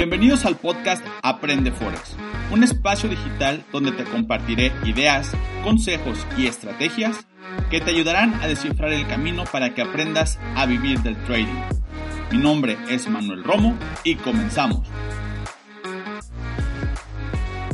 Bienvenidos al podcast Aprende Forex, un espacio digital donde te compartiré ideas, consejos y estrategias que te ayudarán a descifrar el camino para que aprendas a vivir del trading. Mi nombre es Manuel Romo y comenzamos.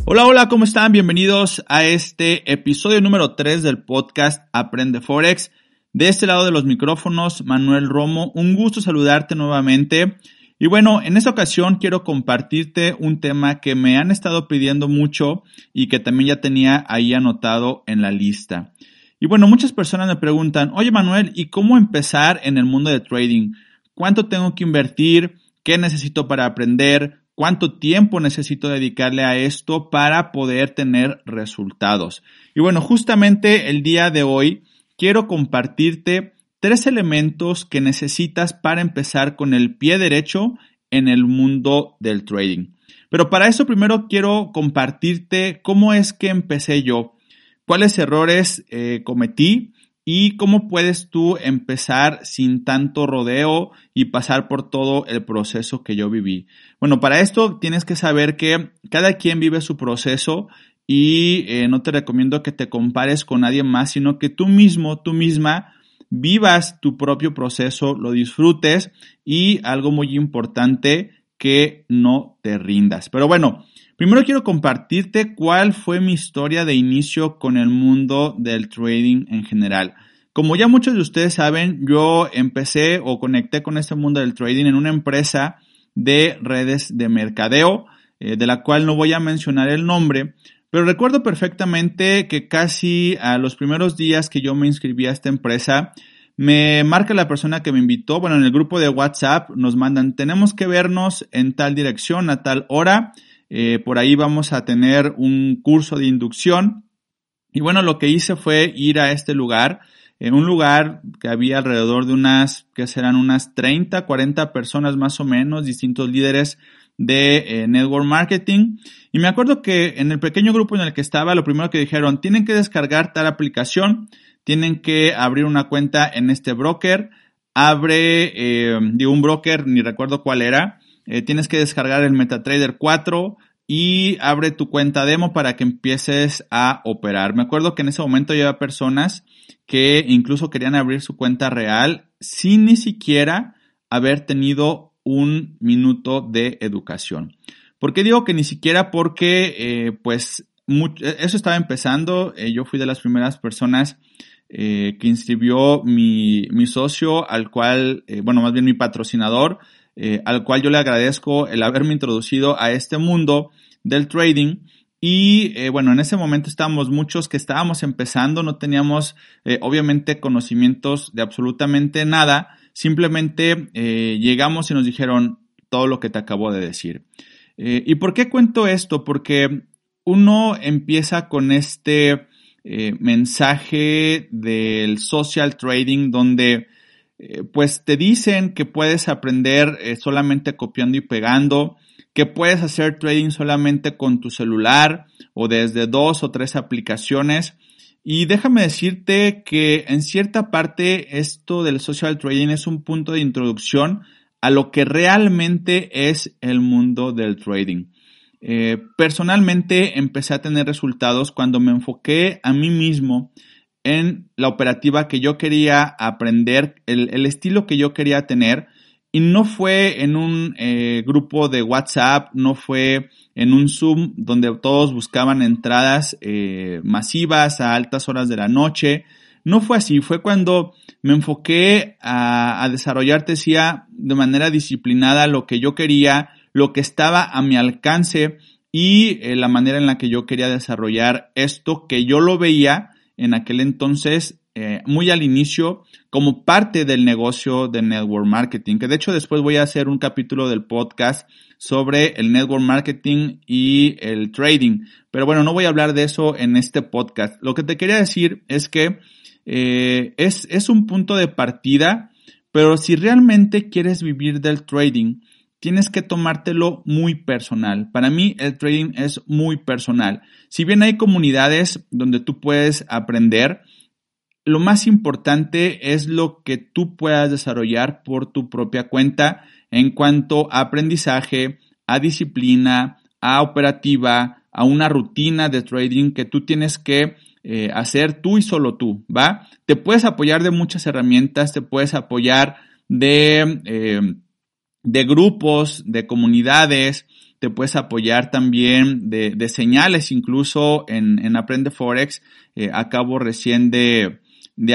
Hola, hola, ¿cómo están? Bienvenidos a este episodio número 3 del podcast Aprende Forex. De este lado de los micrófonos, Manuel Romo, un gusto saludarte nuevamente. Y bueno, en esta ocasión quiero compartirte un tema que me han estado pidiendo mucho y que también ya tenía ahí anotado en la lista. Y bueno, muchas personas me preguntan, oye Manuel, ¿y cómo empezar en el mundo de trading? ¿Cuánto tengo que invertir? ¿Qué necesito para aprender? ¿Cuánto tiempo necesito dedicarle a esto para poder tener resultados? Y bueno, justamente el día de hoy quiero compartirte tres elementos que necesitas para empezar con el pie derecho en el mundo del trading. Pero para eso primero quiero compartirte cómo es que empecé yo, cuáles errores eh, cometí y cómo puedes tú empezar sin tanto rodeo y pasar por todo el proceso que yo viví. Bueno, para esto tienes que saber que cada quien vive su proceso y eh, no te recomiendo que te compares con nadie más, sino que tú mismo, tú misma, vivas tu propio proceso, lo disfrutes y algo muy importante, que no te rindas. Pero bueno, primero quiero compartirte cuál fue mi historia de inicio con el mundo del trading en general. Como ya muchos de ustedes saben, yo empecé o conecté con este mundo del trading en una empresa de redes de mercadeo, eh, de la cual no voy a mencionar el nombre, pero recuerdo perfectamente que casi a los primeros días que yo me inscribí a esta empresa, me marca la persona que me invitó, bueno, en el grupo de WhatsApp nos mandan, tenemos que vernos en tal dirección, a tal hora, eh, por ahí vamos a tener un curso de inducción. Y bueno, lo que hice fue ir a este lugar, en un lugar que había alrededor de unas, que serán unas 30, 40 personas más o menos, distintos líderes de eh, network marketing. Y me acuerdo que en el pequeño grupo en el que estaba, lo primero que dijeron, tienen que descargar tal aplicación, tienen que abrir una cuenta en este broker, abre, eh, un broker, ni recuerdo cuál era, eh, tienes que descargar el MetaTrader 4 y abre tu cuenta demo para que empieces a operar. Me acuerdo que en ese momento había personas que incluso querían abrir su cuenta real sin ni siquiera haber tenido un minuto de educación. ¿Por qué digo que ni siquiera? Porque, eh, pues, eso estaba empezando. Eh, yo fui de las primeras personas eh, que inscribió mi, mi, socio, al cual, bueno, más bien mi patrocinador, al cual yo le agradezco el haberme introducido a este mundo del trading. Y bueno, en ese momento estábamos muchos que estábamos empezando, no teníamos obviamente conocimientos de absolutamente nada Simplemente eh, llegamos y nos dijeron todo lo que te acabo de decir. Eh, ¿Y por qué cuento esto? Porque uno empieza con este eh, mensaje del social trading donde pues te dicen que puedes aprender solamente copiando y pegando, que puedes hacer trading solamente con tu celular o desde dos o tres aplicaciones y déjame decirte que en cierta parte esto del social trading es un punto de introducción a lo que realmente es el mundo del trading. Eh, personalmente empecé a tener resultados cuando me enfoqué a mí mismo en la operativa que yo quería aprender, el estilo que yo quería tener y no fue en un eh, grupo de WhatsApp, no fue en un Zoom donde todos buscaban entradas eh, masivas a altas horas de la noche. No fue así, fue cuando me enfoqué a, desarrollar, decía, de manera disciplinada lo que yo quería, lo que estaba a mi alcance y eh, la manera en la que yo quería desarrollar esto que yo lo veía en aquel entonces eh, muy al inicio como parte del negocio de network marketing, que de hecho después voy a hacer un capítulo del podcast sobre el network marketing y el trading. Pero bueno, no voy a hablar de eso en este podcast. Lo que te quería decir es que eh, es, es un punto de partida, pero si realmente quieres vivir del trading, tienes que tomártelo muy personal. Para mí el trading es muy personal. Si bien hay comunidades donde tú puedes aprender, lo más importante es lo que tú puedas desarrollar por tu propia cuenta en cuanto a aprendizaje, a disciplina, a operativa, a una rutina de trading que tú tienes que eh, hacer tú y solo tú, ¿va? Te puedes apoyar de muchas herramientas, te puedes apoyar de, eh, de grupos, de comunidades, te puedes apoyar también de, señales, incluso en, Aprende Forex. Eh, acabo recién de,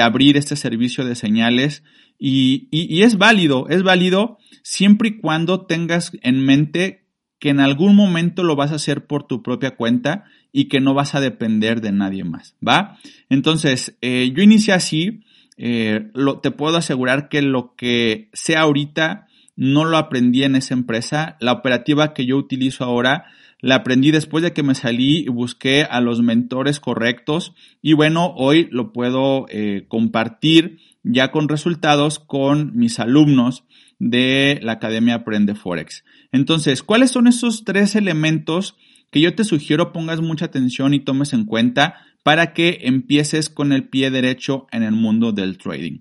abrir este servicio de señales y, y, es válido, es válido siempre y cuando tengas en mente que en algún momento lo vas a hacer por tu propia cuenta y que no vas a depender de nadie más, ¿va? Entonces, eh, yo inicié así, eh, lo, te puedo asegurar que lo que sea ahorita no lo aprendí en esa empresa. La operativa que yo utilizo ahora la aprendí después de que me salí y busqué a los mentores correctos y bueno, hoy lo puedo eh, compartir ya con resultados con mis alumnos de la Academia Aprende Forex. Entonces, ¿cuáles son esos tres elementos que yo te sugiero pongas mucha atención y tomes en cuenta para que empieces con el pie derecho en el mundo del trading?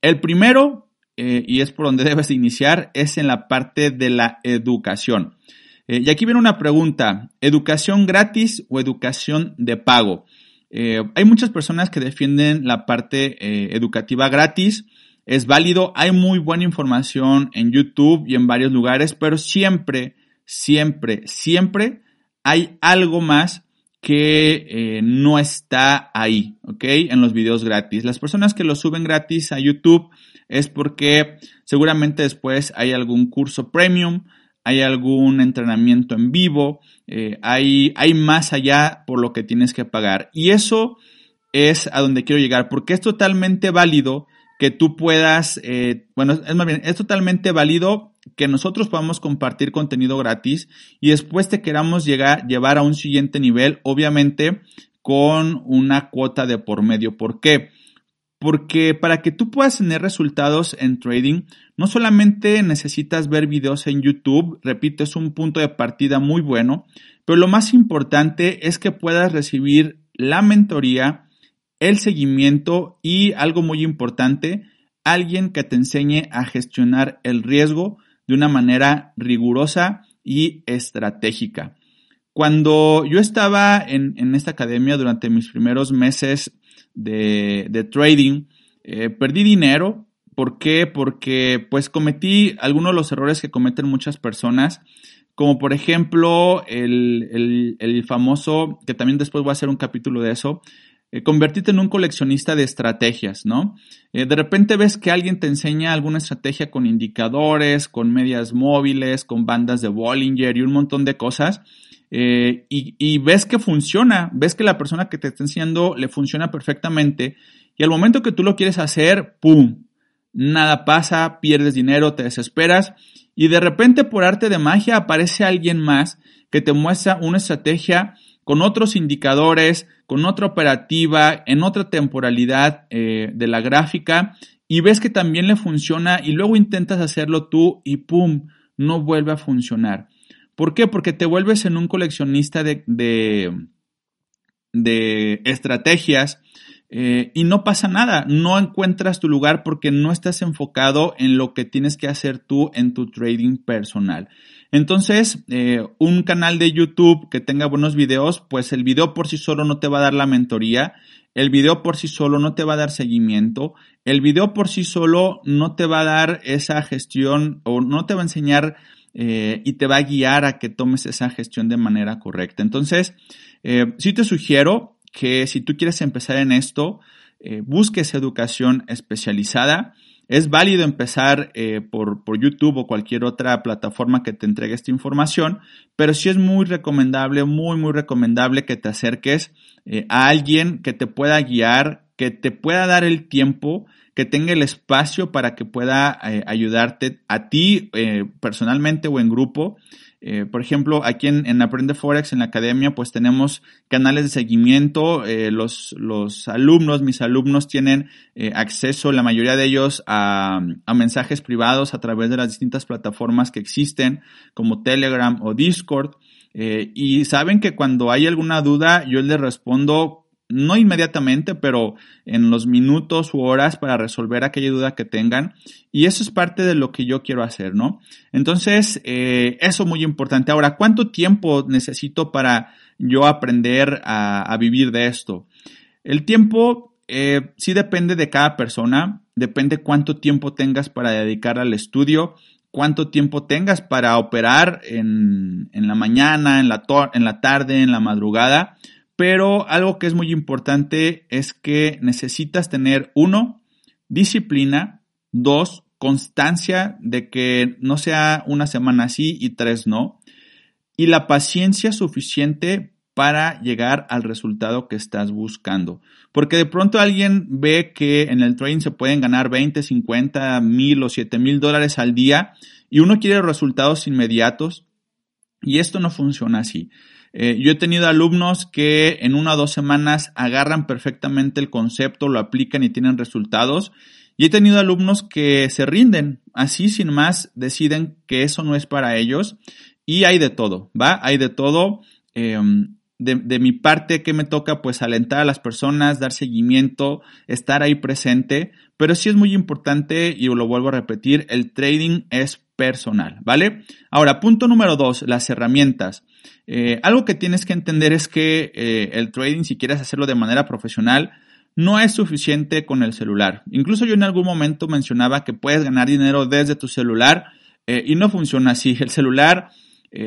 El primero eh, y es por donde debes iniciar, es en la parte de la educación. Eh, y aquí viene una pregunta, ¿educación gratis o educación de pago? Eh, hay muchas personas que defienden la parte educativa gratis, es válido, hay muy buena información en YouTube y en varios lugares, pero siempre, siempre, siempre hay algo más que no está ahí, ¿ok? En los videos gratis. Las personas que lo suben gratis a YouTube es porque seguramente después hay algún curso premium, hay algún entrenamiento en vivo, eh, hay, hay más allá por lo que tienes que pagar. Y eso es a donde quiero llegar, porque es totalmente válido que tú puedas, eh, bueno, es más bien, es totalmente válido que nosotros podamos compartir contenido gratis y después te queramos llegar, llevar a un siguiente nivel, obviamente con una cuota de por medio. ¿Por qué? Porque para que tú puedas tener resultados en trading, no solamente necesitas ver videos en YouTube, repito, es un punto de partida muy bueno, pero lo más importante es que puedas recibir la mentoría, el seguimiento y algo muy importante, alguien que te enseñe a gestionar el riesgo de una manera rigurosa y estratégica. Cuando yo estaba en, en esta academia durante mis primeros meses de, trading, eh, perdí dinero. ¿Por qué? Porque pues cometí algunos de los errores que cometen muchas personas, como por ejemplo el, famoso, que también después voy a hacer un capítulo de eso, eh, convertirte en un coleccionista de estrategias, ¿no? Eh, de repente ves que alguien te enseña alguna estrategia con indicadores, con medias móviles, con bandas de Bollinger y un montón de cosas eh, y, ves que funciona, ves que la persona que te está enseñando le funciona perfectamente y al momento que tú lo quieres hacer, ¡pum! Nada pasa, pierdes dinero, te desesperas y de repente por arte de magia aparece alguien más que te muestra una estrategia con otros indicadores, con otra operativa, en otra temporalidad eh, de la gráfica y ves que también le funciona y luego intentas hacerlo tú y ¡pum! no vuelve a funcionar. ¿Por qué? Porque te vuelves en un coleccionista de, de, estrategias eh, y no pasa nada, no encuentras tu lugar porque no estás enfocado en lo que tienes que hacer tú en tu trading personal. Entonces, eh, un canal de YouTube que tenga buenos videos, pues el video por sí solo no te va a dar la mentoría, el video por sí solo no te va a dar seguimiento, el video por sí solo no te va a dar esa gestión o no te va a enseñar eh, y te va a guiar a que tomes esa gestión de manera correcta. Entonces, eh, sí te sugiero que si tú quieres empezar en esto, eh, busques educación especializada. Es válido empezar por, por, YouTube o cualquier otra plataforma que te entregue esta información, pero sí es muy recomendable, muy, muy recomendable que te acerques a alguien que te pueda guiar, que te pueda dar el tiempo que tenga el espacio para que pueda eh, ayudarte a ti eh, personalmente o en grupo. Eh, por ejemplo, aquí en, Aprende Forex, en la academia, pues tenemos canales de seguimiento. los, los alumnos, mis alumnos tienen acceso, la mayoría de ellos, a, a, mensajes privados a través de las distintas plataformas que existen, como Telegram o Discord. y saben que cuando hay alguna duda, yo les respondo no inmediatamente, pero en los minutos u horas para resolver aquella duda que tengan. Y eso es parte de lo que yo quiero hacer, ¿no? Entonces, eh, eso muy importante. Ahora, ¿cuánto tiempo necesito para yo aprender a, vivir de esto? El tiempo eh, sí depende de cada persona, depende cuánto tiempo tengas para dedicar al estudio cuánto tiempo tengas para operar en, la mañana, en la, en la tarde, en la madrugada. Pero algo que es muy importante es que necesitas tener, uno, disciplina, dos, constancia de que no sea una semana sí y tres no, y la paciencia suficiente para llegar al resultado que estás buscando. Porque de pronto alguien ve que en el trading se pueden ganar 20, 50, mil o 7 mil dólares al día y uno quiere resultados inmediatos y esto no funciona así. Eh, yo he tenido alumnos que en una o dos semanas agarran perfectamente el concepto, lo aplican y tienen resultados. Y he tenido alumnos que se rinden, así sin más deciden que eso no es para ellos. Y hay de todo, ¿va? Hay de todo. Em, de, mi parte, que me toca? Pues alentar a las personas, dar seguimiento, estar ahí presente, pero sí es muy importante, y lo vuelvo a repetir, el trading es personal, ¿vale? Ahora, punto número dos, las herramientas. Eh, algo que tienes que entender es que eh, el trading, si quieres hacerlo de manera profesional, no es suficiente con el celular. Incluso yo en algún momento mencionaba que puedes ganar dinero desde tu celular eh, y no funciona así. El celular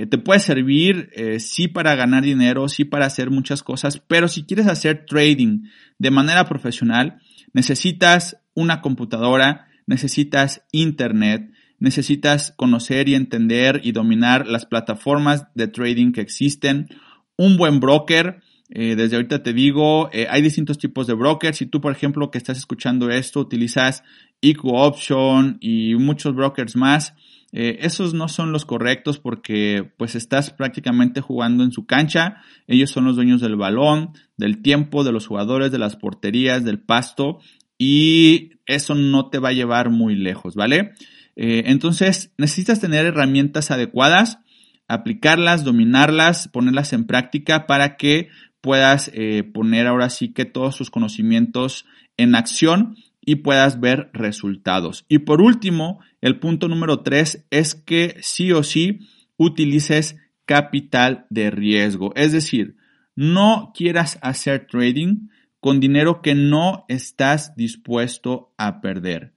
te puede servir, sí para ganar dinero, sí para hacer muchas cosas, pero si quieres hacer trading de manera profesional, necesitas una computadora, necesitas internet, necesitas conocer y entender y dominar las plataformas de trading que existen, un buen broker, eh, desde ahorita te digo, hay distintos tipos de brokers. Si tú, por ejemplo, que estás escuchando esto, utilizas IQ Option y muchos brokers más, eh, esos no son los correctos porque pues estás prácticamente jugando en su cancha. Ellos son los dueños del balón, del tiempo, de los jugadores, de las porterías, del pasto y eso no te va a llevar muy lejos, ¿vale? Eh, entonces necesitas tener herramientas adecuadas, aplicarlas, dominarlas, ponerlas en práctica para que puedas eh, poner ahora sí que todos sus conocimientos en acción y puedas ver resultados. Y por último, el punto número tres es que sí o sí utilices capital de riesgo. Es decir, no quieras hacer trading con dinero que no estás dispuesto a perder.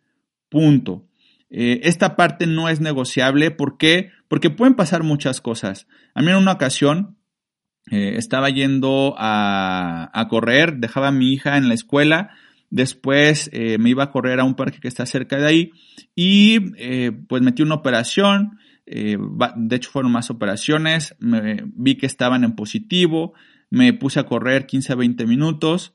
Punto. Eh, esta parte no es negociable. ¿Por qué? Porque pueden pasar muchas cosas. A mí en una ocasión eh, estaba yendo a, a correr, dejaba a mi hija en la escuela, Después eh, me iba a correr a un parque que está cerca de ahí y pues metí una operación. De hecho fueron más operaciones. Me, vi que estaban en positivo. Me puse a correr 15 a 20 minutos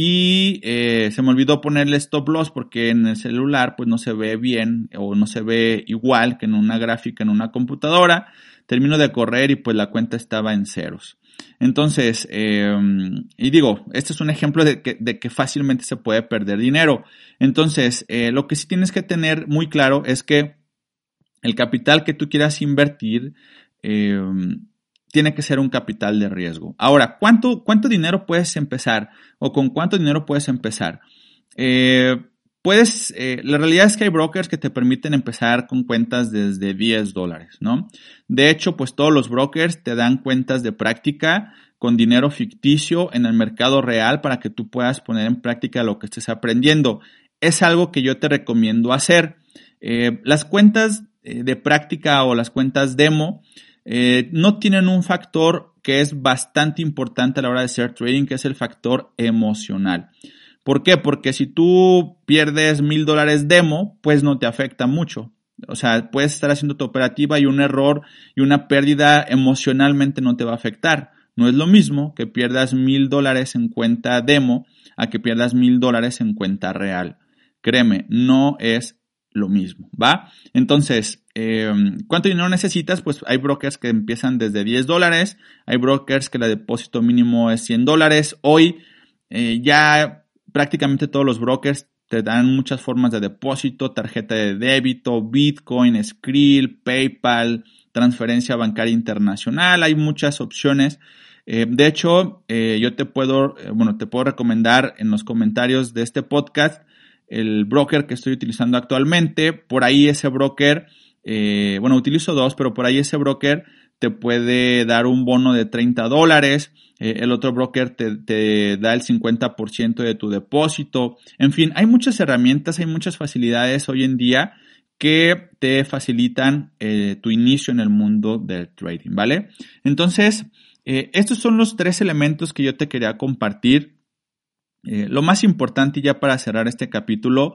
y se me olvidó ponerle stop loss porque en el celular pues no se ve bien o no se ve igual que en una gráfica en una computadora. Termino de correr y pues la cuenta estaba en ceros. Entonces, em, y digo, este es un ejemplo de que, fácilmente se puede perder dinero. Entonces, eh, lo que sí tienes que tener muy claro es que el capital que tú quieras invertir em, tiene que ser un capital de riesgo. Ahora, ¿cuánto, ¿cuánto dinero puedes empezar? ¿O con cuánto dinero puedes empezar? Eh, puedes, eh, la realidad es que hay brokers que te permiten empezar con cuentas desde 10 dólares, ¿no? De hecho, pues todos los brokers te dan cuentas de práctica con dinero ficticio en el mercado real para que tú puedas poner en práctica lo que estés aprendiendo. Es algo que yo te recomiendo hacer. Eh, las cuentas de práctica o las cuentas demo no tienen un factor que es bastante importante a la hora de hacer trading, que es el factor emocional. ¿Por qué? Porque si tú pierdes mil dólares demo, pues no te afecta mucho. O sea, puedes estar haciendo tu operativa y un error y una pérdida emocionalmente no te va a afectar. No es lo mismo que pierdas mil dólares en cuenta demo a que pierdas mil dólares en cuenta real. Créeme, no es lo mismo, ¿va? Entonces, em, ¿cuánto dinero necesitas? Pues hay brokers que empiezan desde 10 dólares, hay brokers que el depósito mínimo es 100 dólares. Hoy eh, ya prácticamente todos los brokers te dan muchas formas de depósito, tarjeta de débito, Bitcoin, Skrill, PayPal, transferencia bancaria internacional. Hay muchas opciones. Eh, de hecho, eh, yo te puedo, bueno, te puedo recomendar en los comentarios de este podcast el broker que estoy utilizando actualmente. Por ahí ese broker, bueno, utilizo dos, pero por ahí ese broker te puede dar un bono de 30 dólares. el otro broker te, da el 50% de tu depósito. En fin, hay muchas herramientas, hay muchas facilidades hoy en día que te facilitan eh, tu inicio en el mundo del trading, ¿vale? Entonces, eh, estos son los tres elementos que yo te quería compartir. Eh, lo más importante ya para cerrar este capítulo,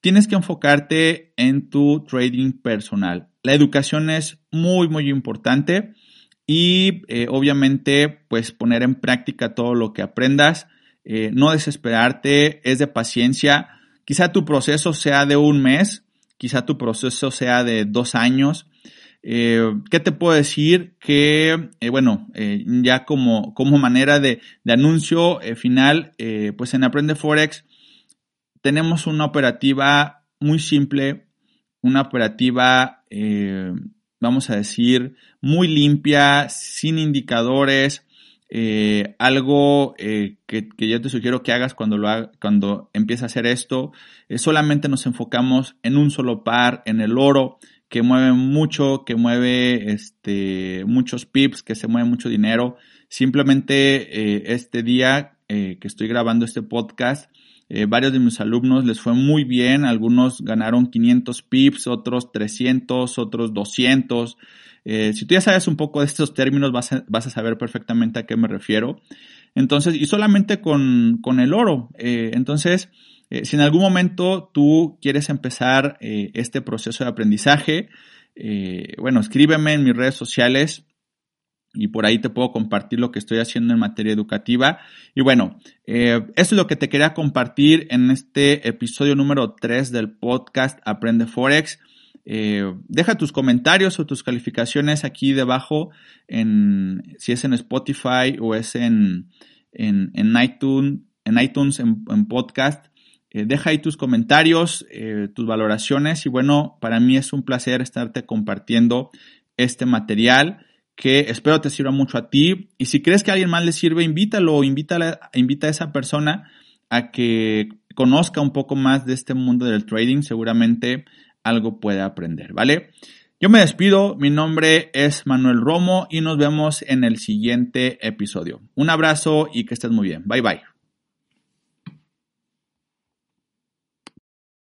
tienes que enfocarte en tu trading personal. La educación es muy, muy importante y obviamente pues poner en práctica todo lo que aprendas, no desesperarte, es de paciencia. Quizá tu proceso sea de un mes, quizá tu proceso sea de dos años. Eh, ¿Qué te puedo decir? Que, eh, bueno, eh, ya como, como manera de, de anuncio final, pues en Aprende Forex tenemos una operativa muy simple, una operativa, vamos a decir, muy limpia, sin indicadores, eh, algo eh, que, yo te sugiero que hagas cuando, lo cuando empieces a hacer esto, es solamente nos enfocamos en un solo par, en el oro, que mueve mucho, que mueve este, muchos pips, que se mueve mucho dinero. Simplemente eh, este día que estoy grabando este podcast, varios de mis alumnos les fue muy bien, algunos ganaron 500 pips, otros 300, otros 200. Eh, si tú ya sabes un poco de estos términos, vas a, saber perfectamente a qué me refiero. Entonces, y solamente con, el oro. Eh, entonces, eh, si en algún momento tú quieres empezar este proceso de aprendizaje, bueno, escríbeme en mis redes sociales y por ahí te puedo compartir lo que estoy haciendo en materia educativa. Y bueno, eso es lo que te quería compartir en este episodio número 3 del podcast Aprende Forex. Eh, deja tus comentarios o tus calificaciones aquí debajo, en, si es en Spotify o es en, en, iTunes, en, iTunes, en, podcast. Eh, deja ahí tus comentarios, eh, tus valoraciones y bueno, para mí es un placer estarte compartiendo este material que espero te sirva mucho a ti y si crees que a alguien más le sirve, invítalo, invita a esa persona a que conozca un poco más de este mundo del trading, seguramente algo puede aprender, ¿vale? Yo me despido, mi nombre es Manuel Romo y nos vemos en el siguiente episodio. Un abrazo y que estés muy bien. Bye bye.